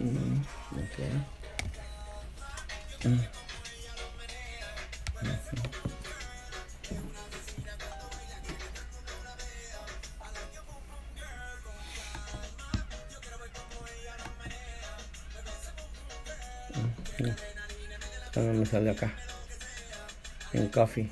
Mm, okay. Mm. No me sale acá. En coffee.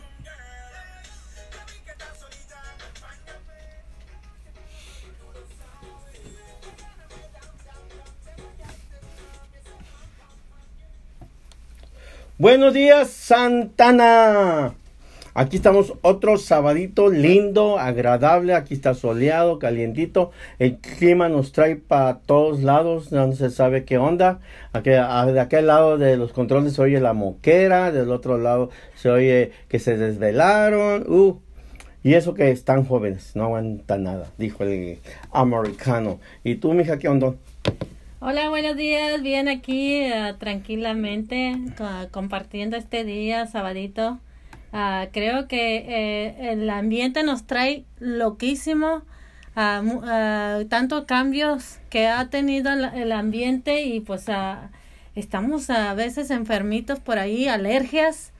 Buenos días, Santana. Aquí estamos otro sabadito lindo, agradable. Aquí está soleado, calientito. El clima nos trae para todos lados. No se sabe qué onda. Aquí, de aquel lado de los controles se oye la moquera. Del otro lado se oye que se desvelaron. Uh, y eso que están jóvenes, no aguantan nada, dijo el americano. ¿Y tú, mija, qué onda? Hola, buenos días. Bien aquí, uh, tranquilamente, compartiendo este día, sabadito. Uh, creo que eh, el ambiente nos trae loquísimo, tanto cambios que ha tenido el, ambiente y pues estamos a veces enfermitos por ahí, alergias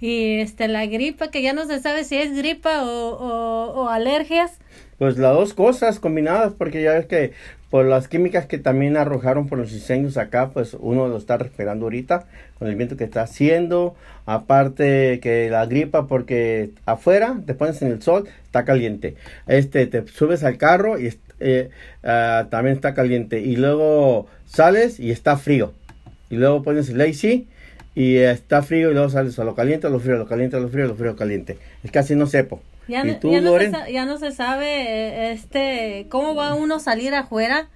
y este la gripa que ya no se sabe si es gripa o alergias. Pues las dos cosas combinadas, porque ya ves que por las químicas que también arrojaron por los diseños acá, pues uno lo está respirando ahorita con el viento que está haciendo. Aparte que la gripa, porque afuera te pones en el sol, está caliente. Este, te subes al carro y eh, ah, también está caliente. Y luego sales y está frío. Y luego pones el AC y está frío y luego sales a lo caliente, a lo frío, a lo caliente, a lo frío, a lo frío, caliente. Es casi no sepo. Ya, no, se, ya no se sabe eh, este cómo va uno a salir afuera,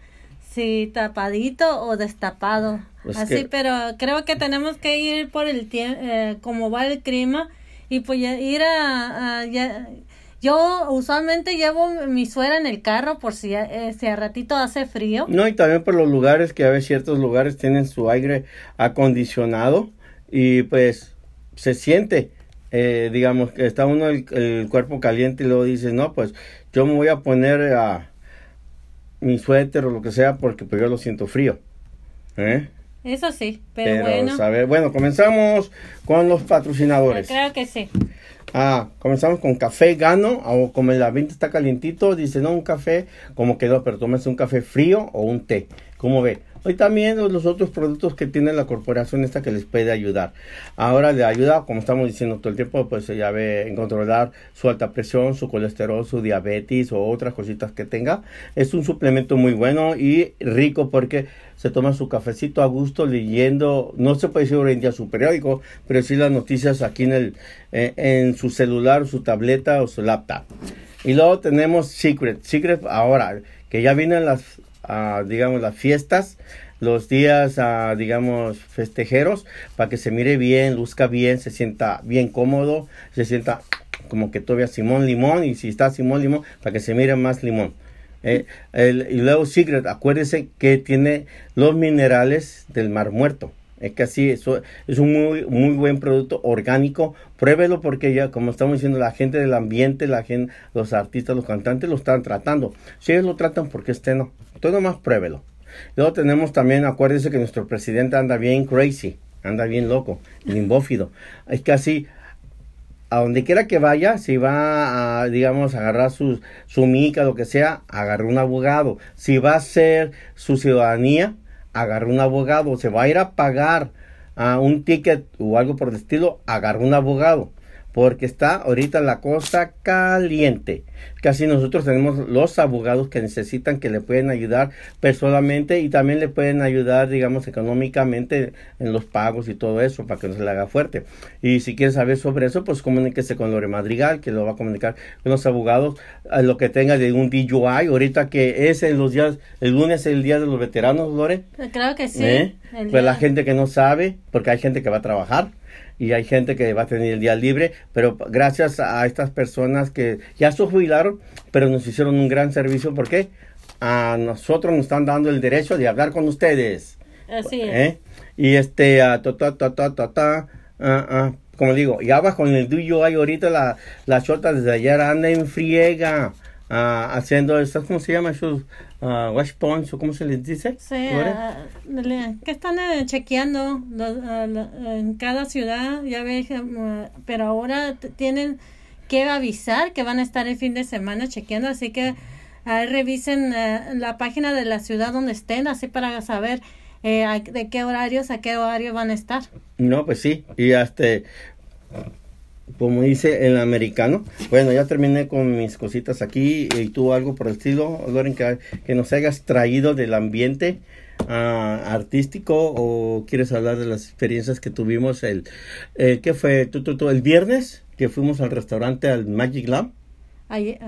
si tapadito o destapado. Pues Así, pero creo que tenemos que ir por el tiempo, eh, como va el clima, y pues ir a... yo usualmente llevo mi suera en el carro por si, eh, si a ratito hace frío. No, y también por los lugares que a veces ciertos lugares tienen su aire acondicionado y pues se siente eh, digamos, que está uno el, cuerpo caliente y luego dice, no, pues yo me voy a poner a mi suéter o lo que sea porque pues yo lo siento frío. ¿eh? Eso sí, pero, bueno. bueno, comenzamos con los patrocinadores. creo que sí. Ah, comenzamos con café gano, o como el ambiente está calientito, dice, no, un café, como quedó, pero tómese un café frío o un té, ¿cómo ve? Hoy también los otros productos que tiene la corporación esta que les puede ayudar. Ahora le ayuda, como estamos diciendo todo el tiempo, pues ya ve en controlar su alta presión, su colesterol, su diabetes o otras cositas que tenga. Es un suplemento muy bueno y rico porque se toma su cafecito a gusto leyendo, no se puede decir hoy en día su periódico, pero sí las noticias aquí en, el, eh, en su celular, su tableta o su laptop. Y luego tenemos Secret. Secret ahora, que ya vienen las digamos, las fiestas, los días, digamos, festejeros, para que se mire bien, luzca bien, se sienta bien cómodo, se sienta como que todavía Simón Limón, y si está Simón Limón, para que se mire más limón. Eh, el, y luego Secret, acuérdese que tiene los minerales del mar muerto. Es que así, eso es un muy, muy buen producto orgánico. Pruébelo porque ya, como estamos diciendo, la gente del ambiente, la gente, los artistas, los cantantes lo están tratando. Si ellos lo tratan, porque este no? Todo más pruébelo. Luego tenemos también, acuérdense que nuestro presidente anda bien crazy, anda bien loco, limbófido. Es que así, a donde quiera que vaya, si va a, digamos, agarrar su, su mica, lo que sea, agarre un abogado. Si va a ser su ciudadanía, agarre un abogado. Se va a ir a pagar a un ticket o algo por el estilo, agarre un abogado porque está ahorita la cosa caliente. Casi nosotros tenemos los abogados que necesitan que le pueden ayudar personalmente y también le pueden ayudar, digamos, económicamente en los pagos y todo eso para que no se le haga fuerte. Y si quiere saber sobre eso, pues comuníquese con Lore Madrigal, que lo va a comunicar con los abogados, a lo que tenga de un DUI, ahorita que es en los días, el lunes es el día de los veteranos, Lore. Claro que sí. ¿Eh? Pues la gente que no sabe, porque hay gente que va a trabajar y hay gente que va a tener el día libre, pero gracias a estas personas que ya se jubilaron, pero nos hicieron un gran servicio porque a nosotros nos están dando el derecho de hablar con ustedes. Así es. ¿Eh? Y este, ta, ta, ta, ta, ta, ta, uh, como digo, y abajo en el tuyo hay ahorita la, la chota desde ayer anda en friega. Ah, haciendo estas, ¿cómo se llama? Esos ah, wash points o cómo se les dice. Sí, ah, que están eh, chequeando los, en cada ciudad, ya ves, pero ahora tienen que avisar que van a estar el fin de semana chequeando, así que ahí revisen la página de la ciudad donde estén, así para saber eh, de qué horarios a qué horario van a estar. No, pues sí, y hasta, como dice el americano, bueno, ya terminé con mis cositas aquí, y tú algo por el estilo, Loren, que, que nos hayas traído del ambiente ah, artístico o quieres hablar de las experiencias que tuvimos el, eh, ¿qué fue? ¿Tú, tú, tú, el viernes que fuimos al restaurante, al Magic Lab? Ayer-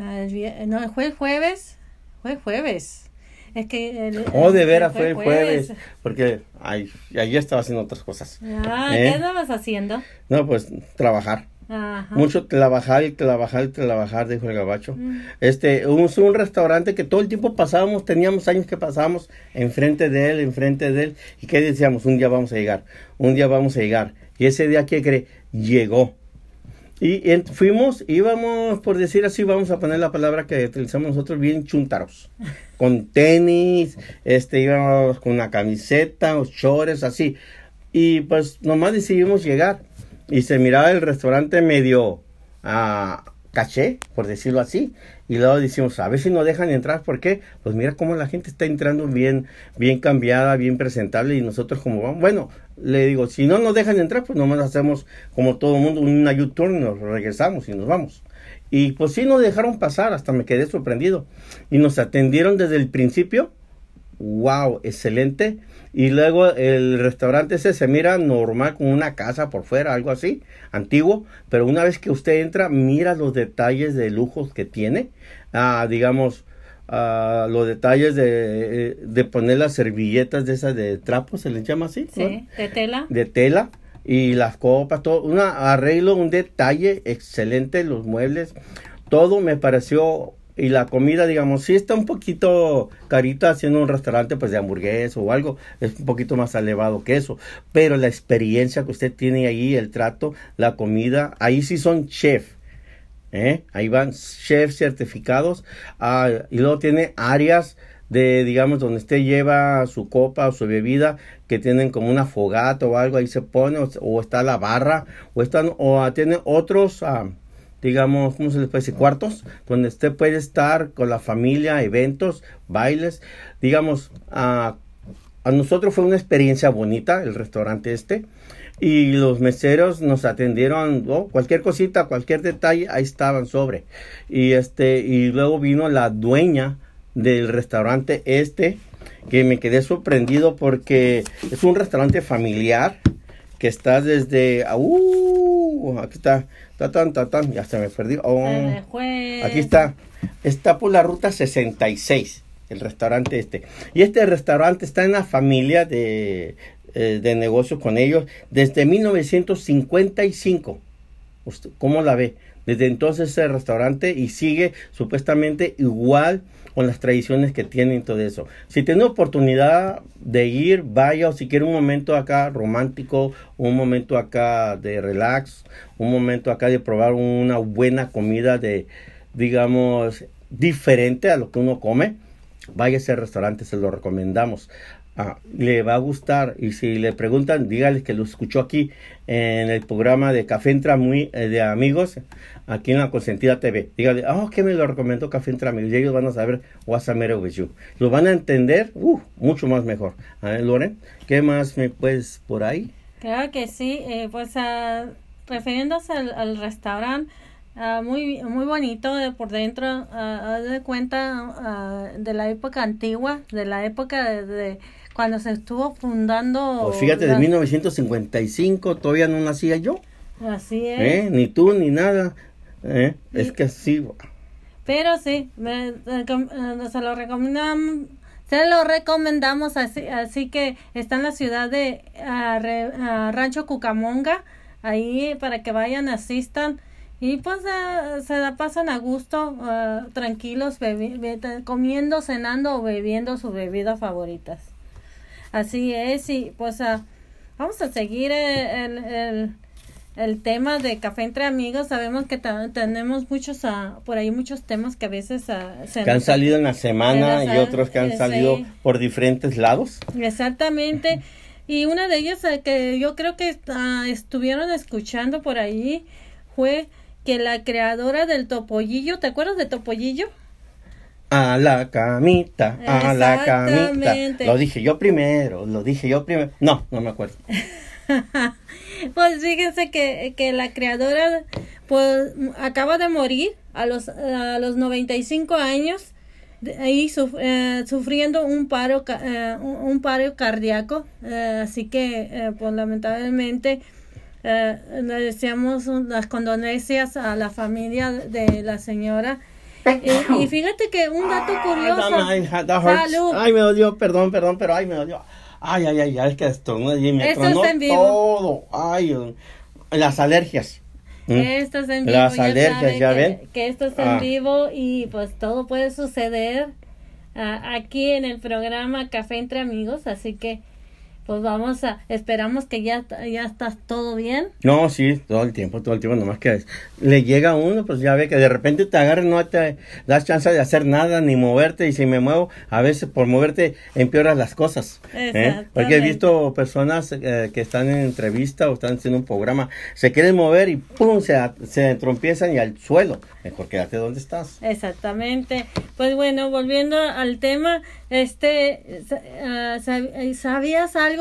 no, fue el jueves, fue el jueves. Es que el- Oh, de veras fue el jueves, porque ay, ayer estaba haciendo otras cosas. Ah, ¿Eh? ¿qué estabas haciendo? No, pues trabajar. Ajá. Mucho trabajar y trabajar y trabajar, dijo el gabacho. Mm. Este, un, un restaurante que todo el tiempo pasábamos, teníamos años que pasábamos enfrente de él, enfrente de él, y que decíamos, un día vamos a llegar, un día vamos a llegar. Y ese día, ¿qué cree? Llegó. Y, en- fuimos, íbamos, por decir así, vamos a poner la palabra que utilizamos nosotros, bien chuntaros. Con tenis, este, íbamos con una camiseta, los chores, así. Y pues nomás decidimos llegar. Y se miraba el restaurante medio ah, caché, por decirlo así. Y luego decimos, a ver si nos dejan entrar, ¿por qué? Pues mira cómo la gente está entrando bien, bien cambiada, bien presentable. Y nosotros como vamos, bueno, le digo, si no nos dejan entrar, pues nomás hacemos como todo mundo, una U-turn, nos regresamos y nos vamos. Y pues sí nos dejaron pasar, hasta me quedé sorprendido. Y nos atendieron desde el principio. Wow, excelente. Y luego el restaurante ese se mira normal con una casa por fuera, algo así, antiguo. Pero una vez que usted entra, mira los detalles de lujos que tiene. Ah, digamos, ah, los detalles de, de poner las servilletas de esas de trapo, se les llama así. ¿no? Sí, de tela. de tela y las copas, todo, un arreglo, un detalle excelente, los muebles, todo me pareció y la comida, digamos, sí está un poquito carita haciendo un restaurante pues de hamburguesa o algo, es un poquito más elevado que eso, pero la experiencia que usted tiene ahí, el trato, la comida, ahí sí son chef. ¿eh? Ahí van chefs certificados ah, y luego tiene áreas de, digamos, donde usted lleva su copa o su bebida, que tienen como una fogata o algo, ahí se pone, o, está la barra, o están, o ah, tiene otros, ah, digamos, ¿cómo se les puede decir? Cuartos, donde usted puede estar con la familia, eventos, bailes, digamos, ah, a nosotros fue una experiencia bonita el restaurante este y los meseros nos atendieron cualquier cosita, cualquier detalle, ahí estaban sobre. Y este y luego vino la dueña del restaurante este que me quedé sorprendido porque es un restaurante familiar que está desde uh, aquí está, ta, tan, ta, tan, ya se me perdió. Oh. Aquí está. Está por la ruta 66, el restaurante este. Y este restaurante está en la familia de, eh, de negocio con ellos desde 1955. Usted, ¿Cómo la ve? Desde entonces ese restaurante y sigue supuestamente igual con las tradiciones que tienen y todo eso. Si tiene oportunidad de ir, vaya o si quiere un momento acá romántico, un momento acá de relax, un momento acá de probar una buena comida de, digamos, diferente a lo que uno come, vaya a ese restaurante, se lo recomendamos. Ah, le va a gustar y si le preguntan, dígales que lo escuchó aquí en el programa de Café Entra muy, eh, de Amigos, aquí en la Consentida TV. Dígale, oh, que me lo recomendó Café Entra Amigos y ellos van a saber what's matter with you. Lo van a entender uh, mucho más mejor. A ver, Loren, ¿qué más me puedes por ahí? Claro que sí, eh, pues ah, refiriéndose al, al restaurante, ah, muy muy bonito de por dentro, ah, de cuenta ah, de la época antigua, de la época de cuando se estuvo fundando. Pues fíjate, de la- 1955 todavía no nacía yo, Así es. ¿eh? Ni tú, ni nada. ¿eh? Es que sí, Pero sí, me- eh, se lo recomendamos. Se lo recomendamos así, así que está en la ciudad de Rancho Cucamonga, ahí para que vayan, asistan y pues se la pasan a gusto, ah, tranquilos, comiendo, cenando o bebiendo sus bebidas favoritas. Así es, y pues ah, vamos a seguir el, el, el- el tema de café entre amigos. Sabemos que tenemos muchos, uh, por ahí muchos temas que a veces uh, se que han salido en la semana y otros que han eh, salido por diferentes lados. Exactamente. Y una de ellas uh, que yo creo que estuvieron escuchando por ahí fue que la creadora del Topollillo, ¿te acuerdas de Topollillo? A la camita, a la camita. Lo dije yo primero, lo dije yo primero. No, no me acuerdo. pues fíjense que, que, la creadora pues acaba de morir a los, a los 95 años ahí eh, sufriendo un paro eh, un, paro cardíaco eh, así que pues lamentablemente le deseamos las condolencias a la familia de la señora y fíjate que un dato curioso ay me dolió perdón perdón pero ay me dolió Ay, ay, ay, es que esto y me Esto tronó en vivo. todo. Ay, las alergias. ¿Mm? Esto es en vivo. Las alergias, ya ven. Que, esto es en ah. vivo y pues todo puede suceder uh, aquí en el programa Café entre Amigos, así que pues vamos a, esperamos que ya, ya estás todo bien. No, sí, todo el tiempo, todo el tiempo, nomás que le llega a uno, pues ya ve que de repente te agarra no te das chance de hacer nada ni moverte y si me muevo, a veces por moverte empeoras las cosas. ¿eh? Porque he visto personas eh, que están en entrevista o están haciendo un programa, se quieren mover y pum, se, se trompiezan y al suelo. Mejor quédate donde estás. Exactamente. Pues bueno, volviendo al tema, este, uh, ¿sabías algo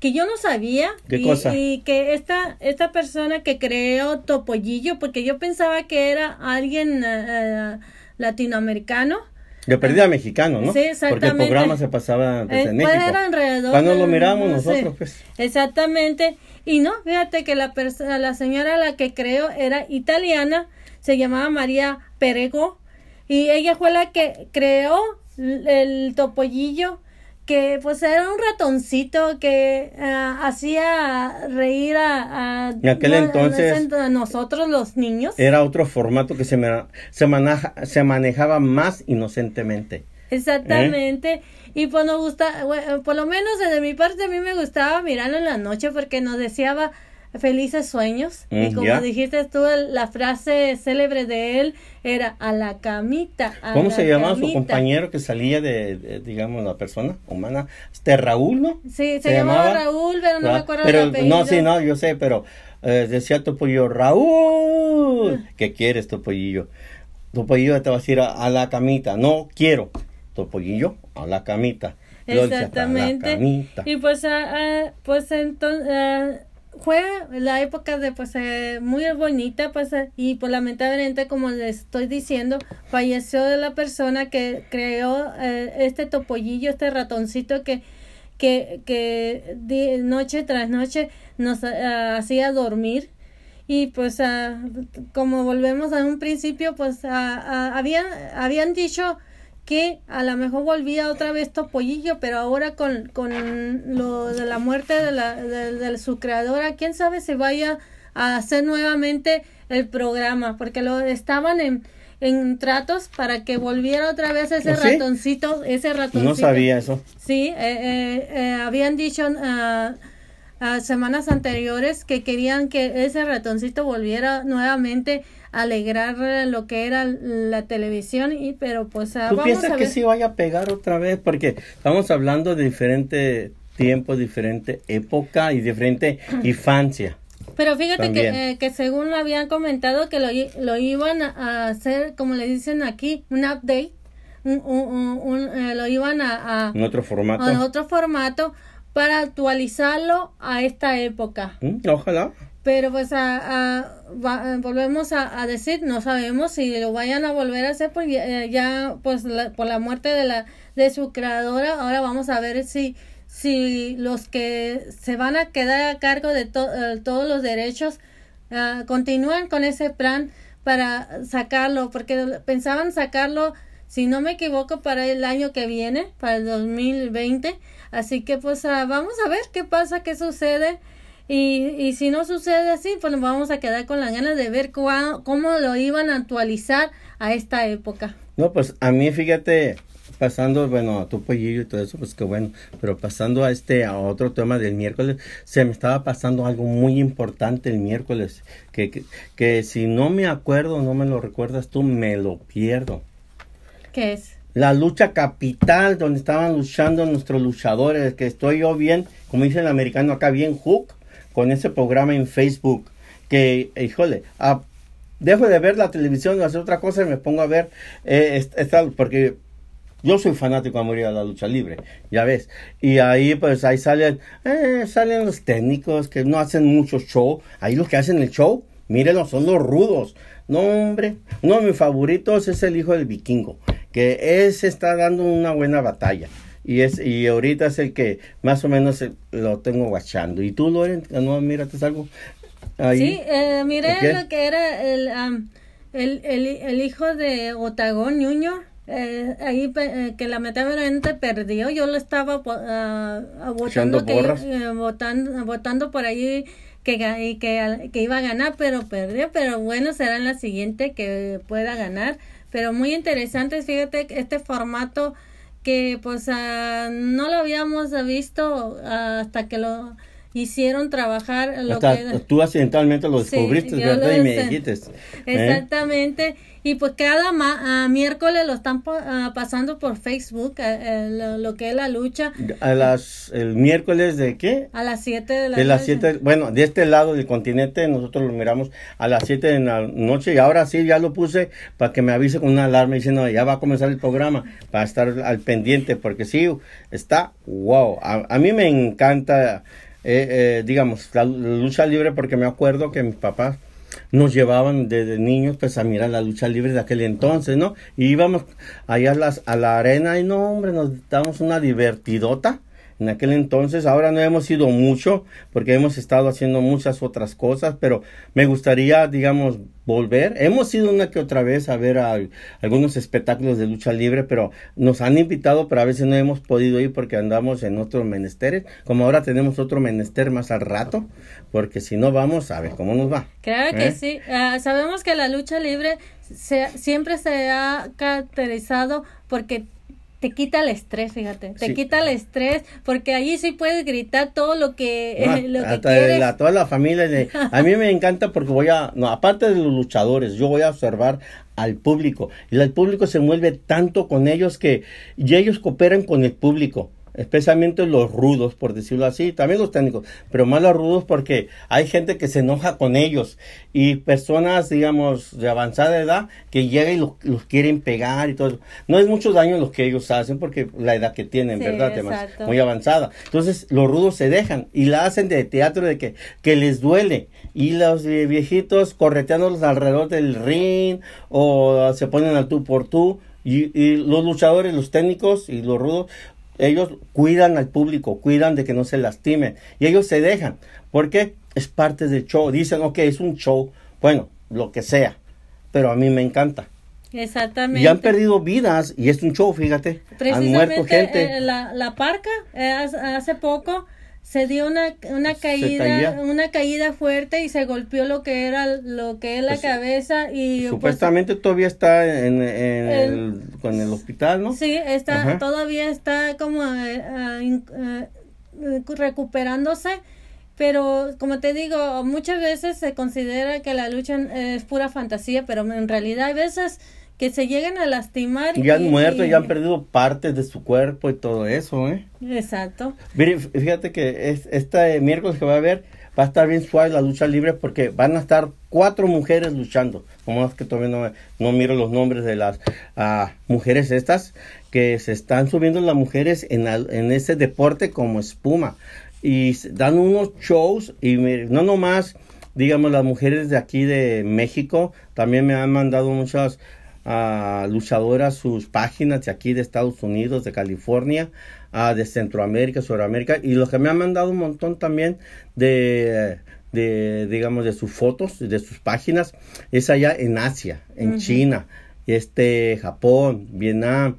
que yo no sabía? ¿Qué y, cosa? Y que esta, esta persona que creó Topollillo, porque yo pensaba que era alguien uh, latinoamericano. De perdida mexicano, ¿no? Sí, exactamente. Porque el programa se pasaba desde eh, México. alrededor Cuando lo miramos nosotros, pues. Exactamente. Y no, fíjate que la, la señora la que creó era italiana se llamaba María Perego y ella fue la que creó el topollillo que pues era un ratoncito que uh, hacía reír a, a, aquel entonces a nosotros los niños. Era otro formato que se, se, maneja, se manejaba más inocentemente. Exactamente. ¿Eh? Y pues nos gusta, bueno, por lo menos de mi parte a mí me gustaba mirarlo en la noche porque nos deseaba felices sueños. y mm, como dijiste tú, la frase célebre de él era a la camita. ¿Cómo se llamaba su compañero que salía de, digamos, la persona humana? Este Raúl, ¿no? Sí, se, llamaba, Raúl, pero no me acuerdo pero, el. No, sí, no, yo sé, pero eh, decía Topollillo, Raúl, ah. ¿qué quieres, Topollillo? Topollillo te va a decir a, la camita, no quiero. Topollillo, a la camita. Exactamente. Y pues, uh, pues entonces fue la época de pues eh, muy bonita pues eh, y pues lamentablemente como les estoy diciendo falleció de la persona que creó eh, este topollillo este ratoncito que que, que noche tras noche nos hacía dormir. Y pues como volvemos a un principio pues habían habían dicho que a lo mejor volvía otra vez Topollillo, pero ahora con, con lo de la muerte de, la, de, su creadora, quién sabe si vaya a hacer nuevamente el programa, porque lo estaban en, en tratos para que volviera otra vez ese ¿Oh, ratoncito, ese ratoncito. No sabía eso. Sí, eh, eh, eh, habían dicho uh, semanas anteriores que querían que ese ratoncito volviera nuevamente a alegrar lo que era la televisión y pero pues ¿Tú piensas que sí vaya a pegar otra vez porque estamos hablando de diferente tiempo, diferente época y diferente infancia. Pero fíjate que, eh, que, según lo habían comentado que lo, lo iban a hacer, como le dicen aquí, un update, un, un, eh, lo iban a, a... En otro formato. En otro formato para actualizarlo a esta época. Mm, ojalá. Pero pues a, volvemos a, decir, no sabemos si lo vayan a volver a hacer porque eh, ya, pues por la muerte de la de su creadora, ahora vamos a ver si si los que se van a quedar a cargo de eh, todos los derechos uh, continúan con ese plan para sacarlo, porque pensaban sacarlo, si no me equivoco, para el año que viene, para el 2020 Así que pues ah, vamos a ver qué pasa, qué sucede. Y, y si no sucede así, pues nos vamos a quedar con la ganas de ver cómo lo iban a actualizar a esta época. No, pues a mí fíjate pasando, bueno, a tu pollillo y todo eso, pues qué bueno, pero pasando a este, a otro tema del miércoles, se me estaba pasando algo muy importante el miércoles, que, que, que si no me acuerdo, no me lo recuerdas tú, me lo pierdo. ¿Qué es? La lucha capital, donde estaban luchando nuestros luchadores, que estoy yo bien, como dice el americano acá, bien hook, con ese programa en Facebook, que, híjole, a dejo de ver la televisión o hacer otra cosa y me pongo a ver eh, esta, porque yo soy fanático a morir de la lucha libre, ya ves. Y ahí pues ahí salen, eh, salen los técnicos que no hacen mucho show. Ahí los que hacen el show, mírenlo, son los rudos. No, hombre, uno de mis favoritos es el hijo del vikingo, que ese está dando una buena batalla. Y es y ahorita es el que más o menos lo tengo guachando. ¿Y tú, Loren? No, mírate algo. Sí, eh, miré lo que era el, el, el, el, hijo de Otagón Ñuño. Eh, ahí eh, que lamentablemente perdió. Yo lo estaba uh, votando, que, eh, votando, votando por ahí que, que, que iba a ganar, pero perdió. Pero bueno, será en la siguiente que pueda ganar. Pero muy interesante, fíjate, este formato que pues uh, no lo habíamos visto hasta que lo hicieron trabajar lo que tú accidentalmente lo descubriste verdad y me dijiste ¿eh? exactamente. Y pues cada ah, miércoles lo están ah, pasando por Facebook eh, eh, lo, que es la lucha. A las el miércoles de qué a las 7 de la de las 7 bueno de este lado del continente nosotros lo miramos a las 7 de la noche. Y ahora sí ya lo puse para que me avise con una alarma diciendo ya va a comenzar el programa para estar al pendiente porque sí está wow a, a mí me encanta eh, eh, digamos, la, lucha libre, porque me acuerdo que mis papás nos llevaban desde niños pues a mirar la lucha libre de aquel entonces, ¿no? Y íbamos allá a, las, a la arena y no, hombre, nos damos una divertidota en aquel entonces. Ahora no hemos ido mucho porque hemos estado haciendo muchas otras cosas, pero me gustaría, digamos, volver. Hemos ido una que otra vez a ver algunos espectáculos de lucha libre, pero nos han invitado, pero a veces no hemos podido ir porque andamos en otros menesteres. Como ahora tenemos otro menester más al rato, porque si no vamos, a ver cómo nos va. Claro que ¿Eh? sí. Ah, sabemos que la lucha libre se, siempre se ha caracterizado porque te quita el estrés, fíjate, te quita el estrés, porque allí sí puedes gritar todo lo que, ah, lo que quieres. toda la familia, a mí me encanta porque voy a, no, aparte de los luchadores, yo voy a observar al público, y el público se mueve tanto con ellos que, y ellos cooperan con el público especialmente los rudos, por decirlo así, también los técnicos, pero más los rudos porque hay gente que se enoja con ellos y personas, digamos, de avanzada edad que llegan y los, quieren pegar y todo eso. No es mucho daño lo que ellos hacen porque la edad que tienen, ¿verdad? muy avanzada. Entonces, los rudos se dejan y la hacen de teatro de que, que les duele y los viejitos correteándolos alrededor del ring o se ponen al tú por tú. Y, y, los luchadores, los técnicos y los rudos ellos cuidan al público, cuidan de que no se lastime y ellos se dejan porque es parte del show. Dicen, ok, es un show, bueno, lo que sea, pero a mí me encanta. Exactamente. Y han perdido vidas y es un show, fíjate. Han muerto gente. Eh, la, la parca, eh, hace poco se dio una, una caída una caída fuerte y se golpeó lo que era lo que es la pues, cabeza y pues, supuestamente todavía está en, en el, con el hospital no sí está todavía está como eh, eh, recuperándose pero como te digo muchas veces se considera que la lucha es pura fantasía pero en realidad hay veces que se llegan a lastimar. Y han muerto, y han perdido partes de su cuerpo y todo eso, ¿eh? Exacto. Mire, fíjate que es, este miércoles que va a haber, va a estar bien suave la lucha libre porque van a estar cuatro mujeres luchando. Como es que todavía no, no miro los nombres de las uh, mujeres estas, que se están subiendo las mujeres en, en ese deporte como espuma. Y dan unos shows y no nomás digamos las mujeres de aquí de México también me han mandado muchas a luchadoras sus páginas de aquí de Estados Unidos, de California, de Centroamérica, Sudamérica y los que me han mandado un montón también de, de digamos de sus fotos, de sus páginas, es allá en Asia, en China, este Japón, Vietnam,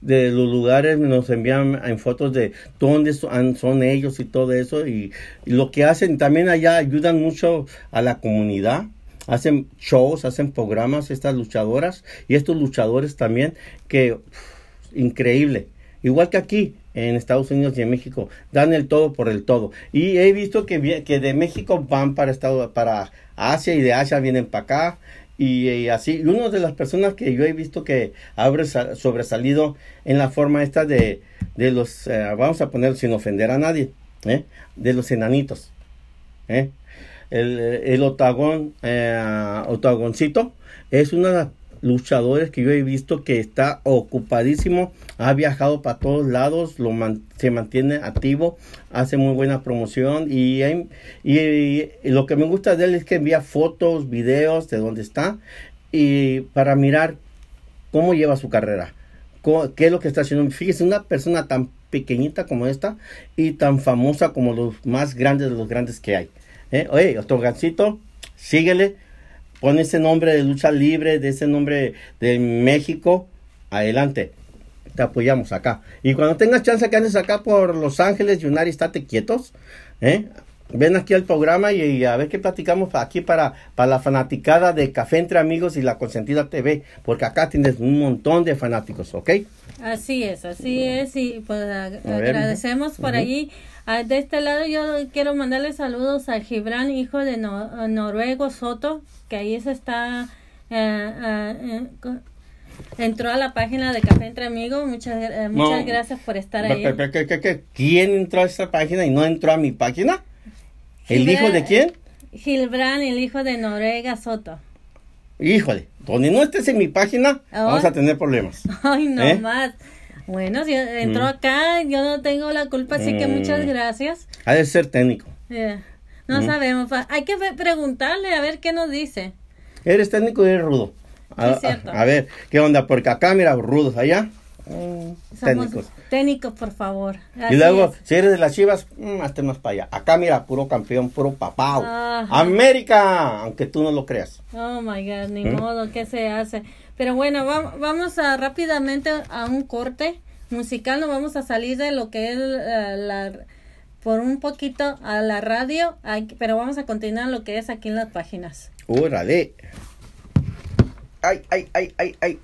de los lugares nos envían en fotos de dónde son, son ellos y todo eso y, y, lo que hacen también allá ayudan mucho a la comunidad hacen shows, hacen programas estas luchadoras y estos luchadores también que increíble. Igual que aquí en Estados Unidos y en México, dan el todo por el todo. Y he visto que, que de México van para, Estado, para Asia y de Asia vienen para acá. Y, así, y una de las personas que yo he visto que ha sobresalido en la forma esta de, de los, eh, vamos a poner sin ofender a nadie, ¿eh? de los enanitos. ¿eh? El, el otagón, otagoncito es una de las luchadores que yo he visto que está ocupadísimo, ha viajado para todos lados, lo se mantiene activo, hace muy buena promoción y, y, lo que me gusta de él es que envía fotos, videos de dónde está y para mirar cómo lleva su carrera, qué es lo que está haciendo. Fíjese, una persona tan pequeñita como esta y tan famosa como los más grandes de los grandes que hay. ¿Eh? Oye, gancito, síguele, pon ese nombre de lucha libre, de ese nombre de México, adelante. Te apoyamos acá. Y cuando tengas chance que andes acá por Los Ángeles, Yunari, estate quietos. ¿eh? Ven aquí al programa y, a ver qué platicamos aquí para, para la fanaticada de Café Entre Amigos y la Consentida TV, porque acá tienes un montón de fanáticos, ¿ok? Así es, así es, y pues agradecemos por allí. Ah, de este lado yo quiero mandarle saludos a Gibran, hijo de Noruego Soto, que ahí se está... Eh, eh, eh, entró a la página de Café Entre Amigos. Muchas, muchas gracias por estar ahí. quién entró a esa página y no entró a mi página? ¿El hijo de quién? Gilbran, el hijo de Noruega Soto. Híjole, donde no estés en mi página, vamos a tener problemas. Ay, no más. Bueno, si entró mm. acá, yo no tengo la culpa, así que muchas mm. gracias. Ha de ser técnico. No mm. sabemos, hay que preguntarle a ver qué nos dice. Eres técnico y eres rudo. A, a, ver, ¿qué onda? Porque acá, mira, rudos, allá. técnicos. Técnicos, por favor. y luego, si eres de las chivas, hazte más para allá. Acá, mira, puro campeón, puro papá. América, aunque tú no lo creas. Oh my God, ni modo, ¿qué se hace? Pero bueno, vamos a rápidamente a un corte musical, nos vamos a salir de lo que es eh, la, por un poquito a la radio, pero vamos a continuar lo que es aquí en las páginas. Órale. Ay, ay, ay, ay, ay.